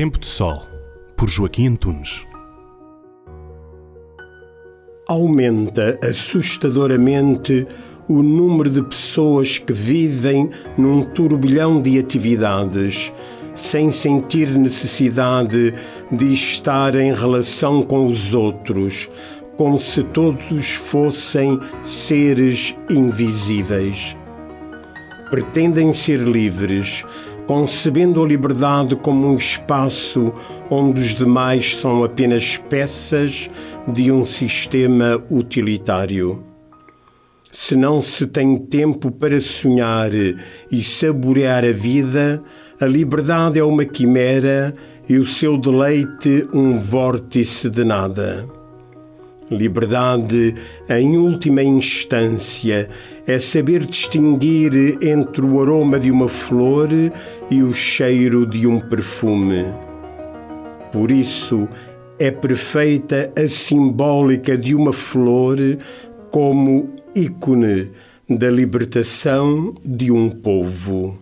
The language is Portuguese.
Tempo de Sol, por Joaquim Antunes. Aumenta assustadoramente o número de pessoas que vivem num turbilhão de atividades, sem sentir necessidade de estar em relação com os outros, como se todos fossem seres invisíveis. Pretendem ser livres, concebendo a liberdade como um espaço onde os demais são apenas peças de um sistema utilitário. Se não se tem tempo para sonhar e saborear a vida, a liberdade é uma quimera e o seu deleite um vórtice de nada. Liberdade, em última instância, é saber distinguir entre o aroma de uma flor e o cheiro de um perfume. Por isso, é perfeita a simbólica de uma flor como ícone da libertação de um povo.